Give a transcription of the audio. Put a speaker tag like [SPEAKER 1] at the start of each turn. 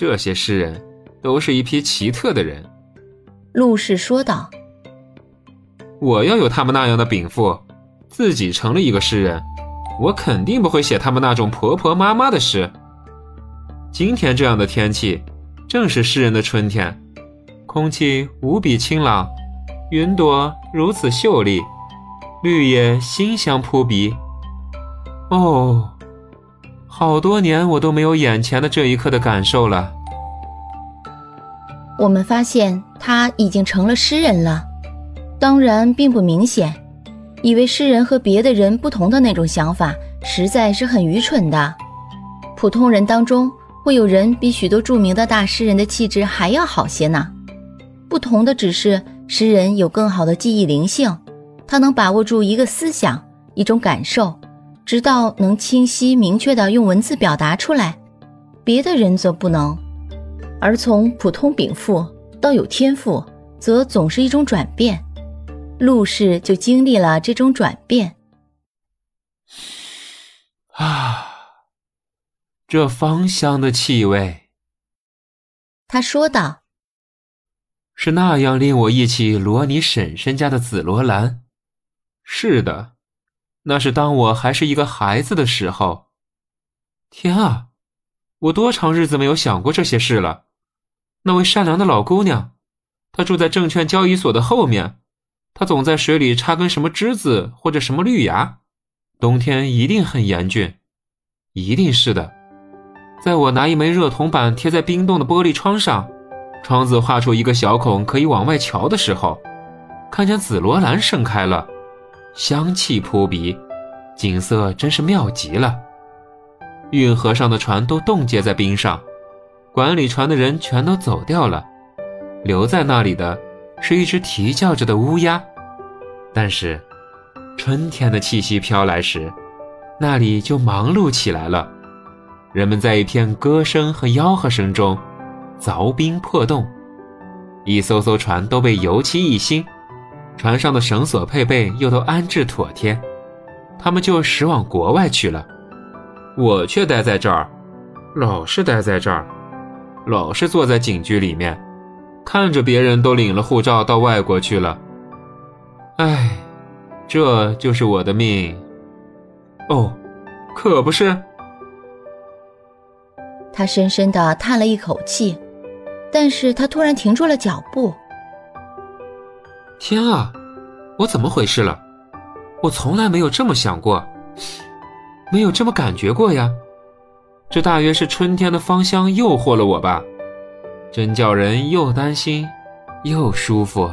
[SPEAKER 1] 这些诗人都是一批奇特的人。
[SPEAKER 2] 陆氏说道：“
[SPEAKER 1] 我要有他们那样的禀赋，自己成了一个诗人，我肯定不会写他们那种婆婆妈妈的诗。今天这样的天气，正是诗人的春天，空气无比清朗，云朵如此秀丽，绿叶馨香扑鼻。哦，好多年我都没有眼前的这一刻的感受了。”
[SPEAKER 2] 我们发现他已经成了诗人了，当然并不明显。以为诗人和别的人不同的那种想法，实在是很愚蠢的。普通人当中会有人比许多著名的大诗人的气质还要好些呢。不同的只是诗人有更好的记忆灵性，他能把握住一个思想、一种感受，直到能清晰明确的用文字表达出来。别的人则不能。而从普通禀赋到有天赋，则总是一种转变。陆氏就经历了这种转变。
[SPEAKER 1] 啊，这芳香的气味，
[SPEAKER 2] 他说道：“
[SPEAKER 1] 是那样令我忆起罗尼婶婶家的紫罗兰。是的，那是当我还是一个孩子的时候。天啊，我多长日子没有想过这些事了。”那位善良的老姑娘，她住在证券交易所的后面。她总在水里插根什么枝子或者什么绿芽。冬天一定很严峻，一定是的。在我拿一枚热铜板贴在冰冻的玻璃窗上，窗子画出一个小孔可以往外瞧的时候，看见紫罗兰盛开了，香气扑鼻，景色真是妙极了。运河上的船都冻结在冰上。管理船的人全都走掉了，留在那里的是一只啼叫着的乌鸦。但是，春天的气息飘来时，那里就忙碌起来了。人们在一片歌声和吆喝声中凿冰破洞，一艘艘船都被油漆一新，船上的绳索配备又都安置妥帖，他们就驶往国外去了。我却待在这儿，老是待在这儿。老是坐在警局里面，看着别人都领了护照到外国去了。唉，这就是我的命。哦，可不是。
[SPEAKER 2] 他深深的叹了一口气，但是他突然停住了脚步。
[SPEAKER 1] 天啊，我怎么回事了？我从来没有这么想过，没有这么感觉过呀。这大约是春天的芳香诱惑了我吧，真叫人又担心又舒服。